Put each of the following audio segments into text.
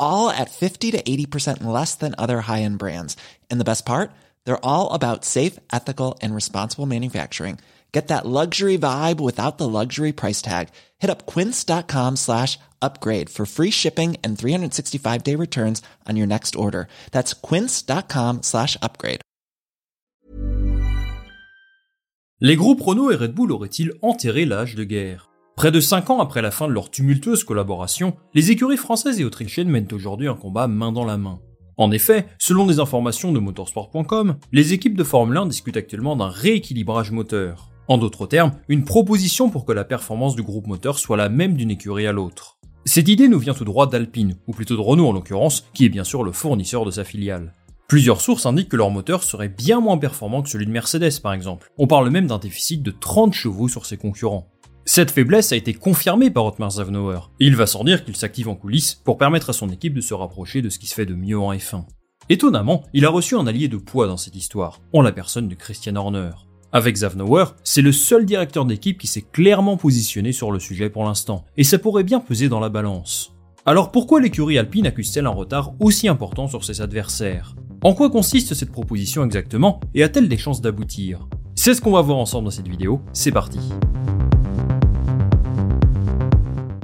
all at 50 to 80% less than other high end brands. And the best part? They're all about safe, ethical, and responsible manufacturing. Get that luxury vibe without the luxury price tag. Hit up quince.com slash upgrade for free shipping and 365 day returns on your next order. That's quince.com slash upgrade. Les groupes Renault et Red Bull auraient-ils enterré l'âge de guerre Près de 5 ans après la fin de leur tumultueuse collaboration, les écuries françaises et autrichiennes mènent aujourd'hui un combat main dans la main. En effet, selon des informations de motorsport.com, les équipes de Formule 1 discutent actuellement d'un rééquilibrage moteur. En d'autres termes, une proposition pour que la performance du groupe moteur soit la même d'une écurie à l'autre. Cette idée nous vient tout droit d'Alpine, ou plutôt de Renault en l'occurrence, qui est bien sûr le fournisseur de sa filiale. Plusieurs sources indiquent que leur moteur serait bien moins performant que celui de Mercedes par exemple. On parle même d'un déficit de 30 chevaux sur ses concurrents. Cette faiblesse a été confirmée par Otmar Zavnauer, il va sans dire qu'il s'active en coulisses pour permettre à son équipe de se rapprocher de ce qui se fait de mieux en F1. Étonnamment, il a reçu un allié de poids dans cette histoire, en la personne de Christian Horner. Avec Zavnauer, c'est le seul directeur d'équipe qui s'est clairement positionné sur le sujet pour l'instant, et ça pourrait bien peser dans la balance. Alors pourquoi l'écurie alpine accuse-t-elle un retard aussi important sur ses adversaires? En quoi consiste cette proposition exactement et a-t-elle des chances d'aboutir? C'est ce qu'on va voir ensemble dans cette vidéo, c'est parti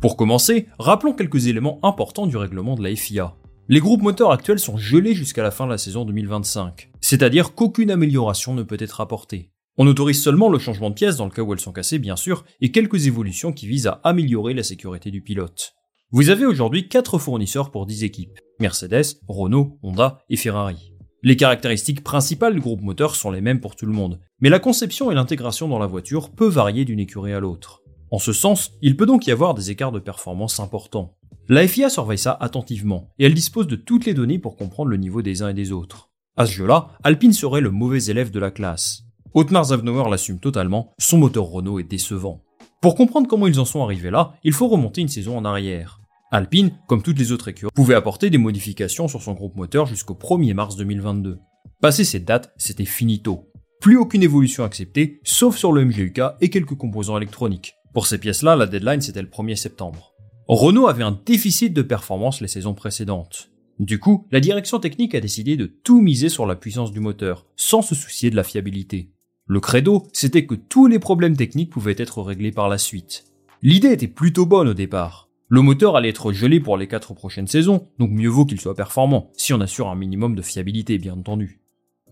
Pour commencer, rappelons quelques éléments importants du règlement de la FIA. Les groupes moteurs actuels sont gelés jusqu'à la fin de la saison 2025, c'est-à-dire qu'aucune amélioration ne peut être apportée. On autorise seulement le changement de pièces dans le cas où elles sont cassées bien sûr, et quelques évolutions qui visent à améliorer la sécurité du pilote. Vous avez aujourd'hui 4 fournisseurs pour 10 équipes, Mercedes, Renault, Honda et Ferrari. Les caractéristiques principales du groupe moteur sont les mêmes pour tout le monde, mais la conception et l'intégration dans la voiture peut varier d'une écurie à l'autre. En ce sens, il peut donc y avoir des écarts de performance importants. La FIA surveille ça attentivement, et elle dispose de toutes les données pour comprendre le niveau des uns et des autres. À ce jeu-là, Alpine serait le mauvais élève de la classe. Otmar Zavnauer l'assume totalement, son moteur Renault est décevant. Pour comprendre comment ils en sont arrivés là, il faut remonter une saison en arrière. Alpine, comme toutes les autres écuries, pouvait apporter des modifications sur son groupe moteur jusqu'au 1er mars 2022. Passé cette date, c'était finito. Plus aucune évolution acceptée, sauf sur le MGUK et quelques composants électroniques. Pour ces pièces-là, la deadline c'était le 1er septembre. Renault avait un déficit de performance les saisons précédentes. Du coup, la direction technique a décidé de tout miser sur la puissance du moteur, sans se soucier de la fiabilité. Le credo, c'était que tous les problèmes techniques pouvaient être réglés par la suite. L'idée était plutôt bonne au départ. Le moteur allait être gelé pour les 4 prochaines saisons, donc mieux vaut qu'il soit performant, si on assure un minimum de fiabilité bien entendu.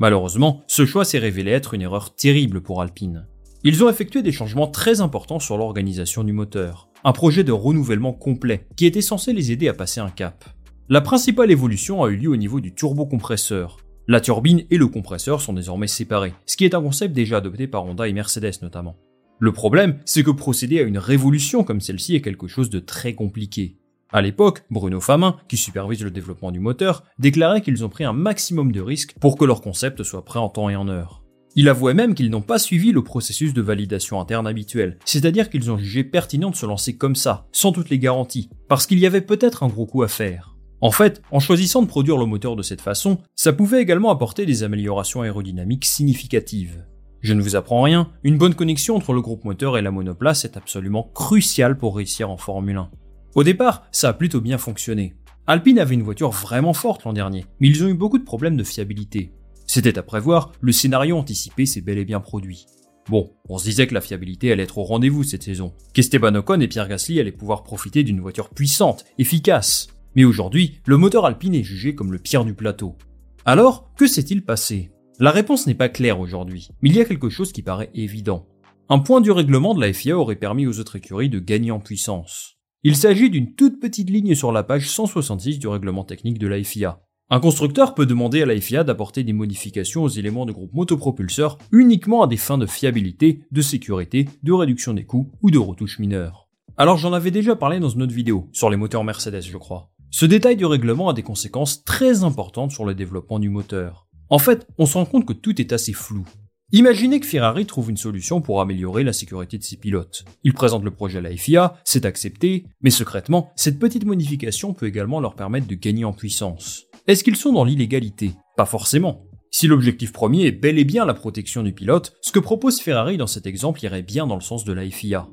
Malheureusement, ce choix s'est révélé être une erreur terrible pour Alpine. Ils ont effectué des changements très importants sur l'organisation du moteur, un projet de renouvellement complet qui était censé les aider à passer un cap. La principale évolution a eu lieu au niveau du turbocompresseur. La turbine et le compresseur sont désormais séparés, ce qui est un concept déjà adopté par Honda et Mercedes notamment. Le problème, c'est que procéder à une révolution comme celle-ci est quelque chose de très compliqué. À l'époque, Bruno Famin, qui supervise le développement du moteur, déclarait qu'ils ont pris un maximum de risques pour que leur concept soit prêt en temps et en heure. Il avouait même qu'ils n'ont pas suivi le processus de validation interne habituel, c'est-à-dire qu'ils ont jugé pertinent de se lancer comme ça, sans toutes les garanties, parce qu'il y avait peut-être un gros coup à faire. En fait, en choisissant de produire le moteur de cette façon, ça pouvait également apporter des améliorations aérodynamiques significatives. Je ne vous apprends rien, une bonne connexion entre le groupe moteur et la monoplace est absolument cruciale pour réussir en Formule 1. Au départ, ça a plutôt bien fonctionné. Alpine avait une voiture vraiment forte l'an dernier, mais ils ont eu beaucoup de problèmes de fiabilité. C'était à prévoir, le scénario anticipé s'est bel et bien produit. Bon, on se disait que la fiabilité allait être au rendez-vous cette saison, qu'Esteban Ocon et Pierre Gasly allaient pouvoir profiter d'une voiture puissante, efficace. Mais aujourd'hui, le moteur Alpine est jugé comme le pire du plateau. Alors, que s'est-il passé? La réponse n'est pas claire aujourd'hui, mais il y a quelque chose qui paraît évident. Un point du règlement de la FIA aurait permis aux autres écuries de gagner en puissance. Il s'agit d'une toute petite ligne sur la page 166 du règlement technique de la FIA. Un constructeur peut demander à la FIA d'apporter des modifications aux éléments de groupe motopropulseur uniquement à des fins de fiabilité, de sécurité, de réduction des coûts ou de retouches mineures. Alors j'en avais déjà parlé dans une autre vidéo, sur les moteurs Mercedes je crois. Ce détail du règlement a des conséquences très importantes sur le développement du moteur. En fait, on se rend compte que tout est assez flou. Imaginez que Ferrari trouve une solution pour améliorer la sécurité de ses pilotes. Il présente le projet à la FIA, c'est accepté, mais secrètement, cette petite modification peut également leur permettre de gagner en puissance. Est-ce qu'ils sont dans l'illégalité? Pas forcément. Si l'objectif premier est bel et bien la protection du pilote, ce que propose Ferrari dans cet exemple irait bien dans le sens de la FIA.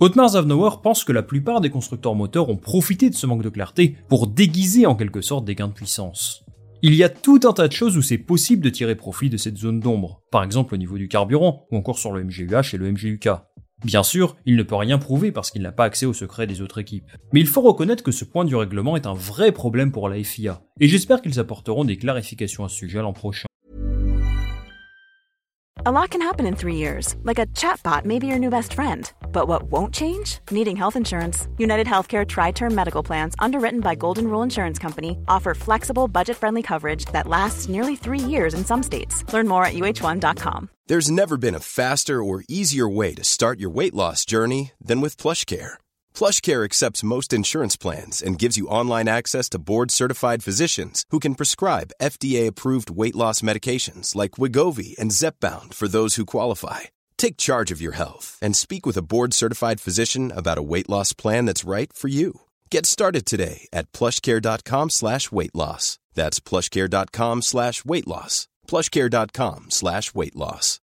Otmar Zavnauer pense que la plupart des constructeurs moteurs ont profité de ce manque de clarté pour déguiser en quelque sorte des gains de puissance. Il y a tout un tas de choses où c'est possible de tirer profit de cette zone d'ombre, par exemple au niveau du carburant, ou encore sur le MGUH et le MGUK. Bien sûr, il ne peut rien prouver parce qu'il n'a pas accès aux secrets des autres équipes. Mais il faut reconnaître que ce point du règlement est un vrai problème pour la FIA, et j'espère qu'ils apporteront des clarifications à ce sujet l'an prochain. But what won't change? Needing health insurance. United Healthcare Tri Term Medical Plans, underwritten by Golden Rule Insurance Company, offer flexible, budget friendly coverage that lasts nearly three years in some states. Learn more at uh1.com. There's never been a faster or easier way to start your weight loss journey than with PlushCare. PlushCare accepts most insurance plans and gives you online access to board certified physicians who can prescribe FDA approved weight loss medications like Wigovi and Zepbound for those who qualify. Take charge of your health and speak with a board certified physician about a weight loss plan that's right for you. Get started today at plushcare.com slash weight loss. That's plushcare.com slash weight loss. Plushcare.com slash weight loss.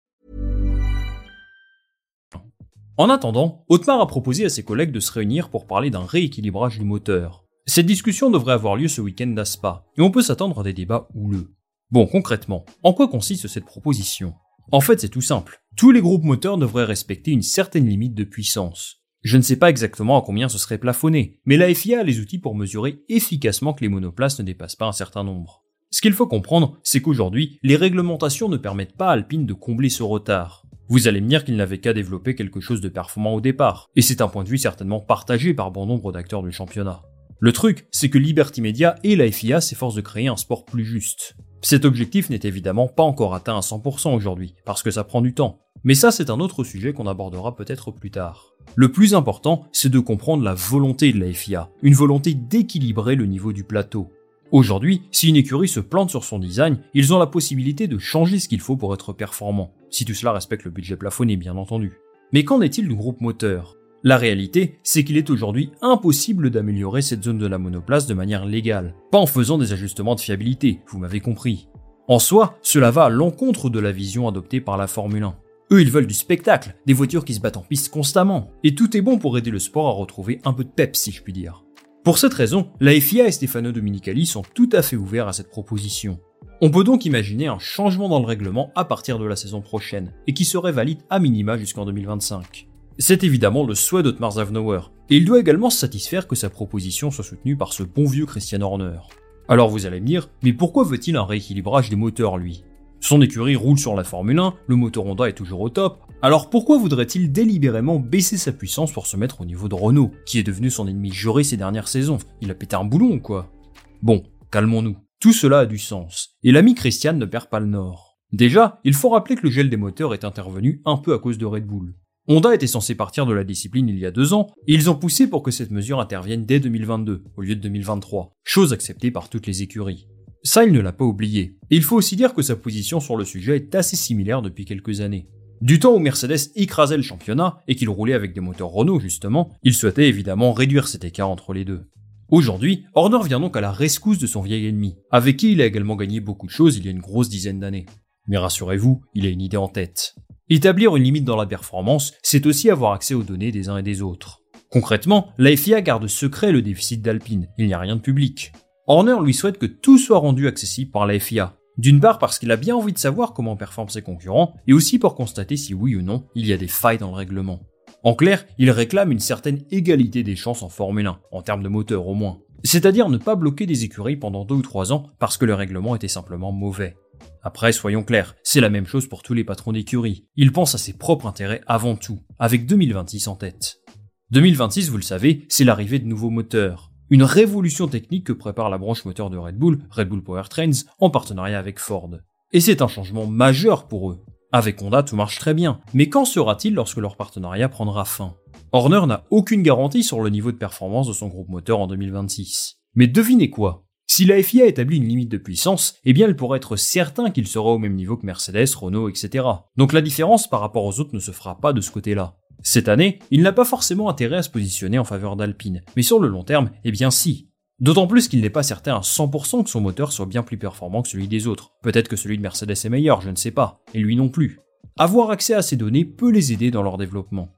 En attendant, Otmar a proposé à ses collègues de se réunir pour parler d'un rééquilibrage du moteur. Cette discussion devrait avoir lieu ce week-end à Spa, et on peut s'attendre à des débats houleux. Bon, concrètement, en quoi consiste cette proposition? En fait, c'est tout simple. Tous les groupes moteurs devraient respecter une certaine limite de puissance. Je ne sais pas exactement à combien ce serait plafonné, mais la FIA a les outils pour mesurer efficacement que les monoplaces ne dépassent pas un certain nombre. Ce qu'il faut comprendre, c'est qu'aujourd'hui, les réglementations ne permettent pas à Alpine de combler ce retard. Vous allez me dire qu'il n'avait qu'à développer quelque chose de performant au départ, et c'est un point de vue certainement partagé par bon nombre d'acteurs du championnat. Le truc, c'est que Liberty Media et la FIA s'efforcent de créer un sport plus juste. Cet objectif n'est évidemment pas encore atteint à 100% aujourd'hui, parce que ça prend du temps. Mais ça, c'est un autre sujet qu'on abordera peut-être plus tard. Le plus important, c'est de comprendre la volonté de la FIA, une volonté d'équilibrer le niveau du plateau. Aujourd'hui, si une écurie se plante sur son design, ils ont la possibilité de changer ce qu'il faut pour être performant, si tout cela respecte le budget plafonné bien entendu. Mais qu'en est-il du groupe moteur? La réalité, c'est qu'il est aujourd'hui impossible d'améliorer cette zone de la monoplace de manière légale, pas en faisant des ajustements de fiabilité, vous m'avez compris. En soi, cela va à l'encontre de la vision adoptée par la Formule 1. Eux, ils veulent du spectacle, des voitures qui se battent en piste constamment, et tout est bon pour aider le sport à retrouver un peu de peps si je puis dire. Pour cette raison, la FIA et Stefano Dominicali sont tout à fait ouverts à cette proposition. On peut donc imaginer un changement dans le règlement à partir de la saison prochaine, et qui serait valide à minima jusqu'en 2025. C'est évidemment le souhait d'Otmar Zavnauer, et il doit également se satisfaire que sa proposition soit soutenue par ce bon vieux Christian Horner. Alors vous allez me dire, mais pourquoi veut-il un rééquilibrage des moteurs lui? Son écurie roule sur la Formule 1, le moteur Honda est toujours au top, alors pourquoi voudrait-il délibérément baisser sa puissance pour se mettre au niveau de Renault, qui est devenu son ennemi juré ces dernières saisons? Il a pété un boulon ou quoi? Bon, calmons-nous. Tout cela a du sens, et l'ami Christian ne perd pas le nord. Déjà, il faut rappeler que le gel des moteurs est intervenu un peu à cause de Red Bull. Honda était censé partir de la discipline il y a deux ans, et ils ont poussé pour que cette mesure intervienne dès 2022, au lieu de 2023, chose acceptée par toutes les écuries. Ça, il ne l'a pas oublié. Et il faut aussi dire que sa position sur le sujet est assez similaire depuis quelques années. Du temps où Mercedes écrasait le championnat et qu'il roulait avec des moteurs Renault justement, il souhaitait évidemment réduire cet écart entre les deux. Aujourd'hui, Horner vient donc à la rescousse de son vieil ennemi, avec qui il a également gagné beaucoup de choses il y a une grosse dizaine d'années. Mais rassurez-vous, il a une idée en tête. Établir une limite dans la performance, c'est aussi avoir accès aux données des uns et des autres. Concrètement, la FIA garde secret le déficit d'Alpine, il n'y a rien de public. Horner lui souhaite que tout soit rendu accessible par la FIA. D'une part parce qu'il a bien envie de savoir comment performent ses concurrents, et aussi pour constater si oui ou non il y a des failles dans le règlement. En clair, il réclame une certaine égalité des chances en Formule 1, en termes de moteur au moins. C'est-à-dire ne pas bloquer des écuries pendant deux ou trois ans parce que le règlement était simplement mauvais. Après, soyons clairs, c'est la même chose pour tous les patrons d'écuries. Ils pensent à ses propres intérêts avant tout, avec 2026 en tête. 2026, vous le savez, c'est l'arrivée de nouveaux moteurs. Une révolution technique que prépare la branche moteur de Red Bull, Red Bull Powertrains, en partenariat avec Ford. Et c'est un changement majeur pour eux. Avec Honda, tout marche très bien, mais qu'en sera-t-il lorsque leur partenariat prendra fin? Horner n'a aucune garantie sur le niveau de performance de son groupe moteur en 2026. Mais devinez quoi? Si la FIA établit une limite de puissance, eh bien elle pourrait être certain qu'il sera au même niveau que Mercedes, Renault, etc. Donc la différence par rapport aux autres ne se fera pas de ce côté-là. Cette année, il n'a pas forcément intérêt à se positionner en faveur d'Alpine, mais sur le long terme, eh bien si. D'autant plus qu'il n'est pas certain à 100% que son moteur soit bien plus performant que celui des autres. Peut-être que celui de Mercedes est meilleur, je ne sais pas, et lui non plus. Avoir accès à ces données peut les aider dans leur développement.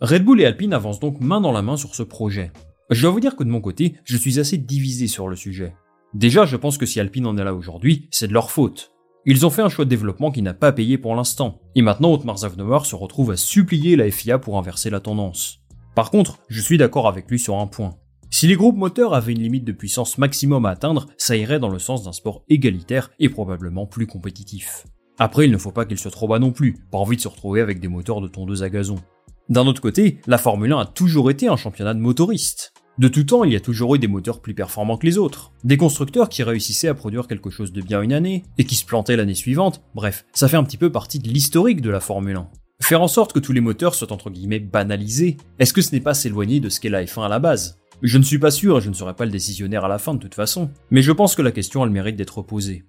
Red Bull et Alpine avancent donc main dans la main sur ce projet. Je dois vous dire que de mon côté, je suis assez divisé sur le sujet. Déjà, je pense que si Alpine en est là aujourd'hui, c'est de leur faute. Ils ont fait un choix de développement qui n'a pas payé pour l'instant, et maintenant Otmar Zavnomar se retrouve à supplier la FIA pour inverser la tendance. Par contre, je suis d'accord avec lui sur un point. Si les groupes moteurs avaient une limite de puissance maximum à atteindre, ça irait dans le sens d'un sport égalitaire et probablement plus compétitif. Après, il ne faut pas qu'il soit trop bas non plus, pas envie de se retrouver avec des moteurs de tondeuse à gazon. D'un autre côté, la Formule 1 a toujours été un championnat de motoristes. De tout temps, il y a toujours eu des moteurs plus performants que les autres. Des constructeurs qui réussissaient à produire quelque chose de bien une année, et qui se plantaient l'année suivante. Bref, ça fait un petit peu partie de l'historique de la Formule 1. Faire en sorte que tous les moteurs soient entre guillemets banalisés, est-ce que ce n'est pas s'éloigner de ce qu'est la F1 à la base? Je ne suis pas sûr et je ne serai pas le décisionnaire à la fin de toute façon, mais je pense que la question a le mérite d'être posée.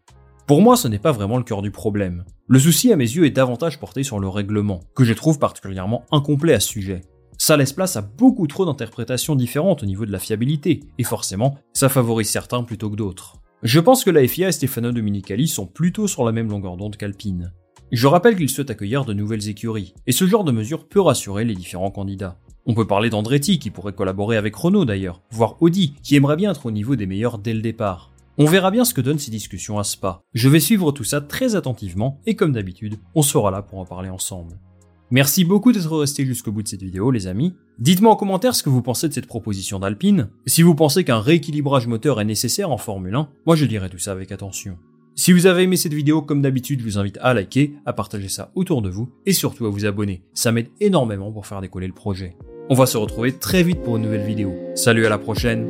Pour moi, ce n'est pas vraiment le cœur du problème. Le souci à mes yeux est davantage porté sur le règlement, que je trouve particulièrement incomplet à ce sujet. Ça laisse place à beaucoup trop d'interprétations différentes au niveau de la fiabilité, et forcément, ça favorise certains plutôt que d'autres. Je pense que la FIA et Stefano Dominicali sont plutôt sur la même longueur d'onde qu'Alpine. Je rappelle qu'ils souhaitent accueillir de nouvelles écuries, et ce genre de mesure peut rassurer les différents candidats. On peut parler d'Andretti qui pourrait collaborer avec Renault d'ailleurs, voire Audi qui aimerait bien être au niveau des meilleurs dès le départ. On verra bien ce que donnent ces discussions à Spa. Je vais suivre tout ça très attentivement et comme d'habitude, on sera là pour en parler ensemble. Merci beaucoup d'être resté jusqu'au bout de cette vidéo, les amis. Dites-moi en commentaire ce que vous pensez de cette proposition d'Alpine. Si vous pensez qu'un rééquilibrage moteur est nécessaire en Formule 1, moi je dirai tout ça avec attention. Si vous avez aimé cette vidéo, comme d'habitude, je vous invite à liker, à partager ça autour de vous et surtout à vous abonner. Ça m'aide énormément pour faire décoller le projet. On va se retrouver très vite pour une nouvelle vidéo. Salut à la prochaine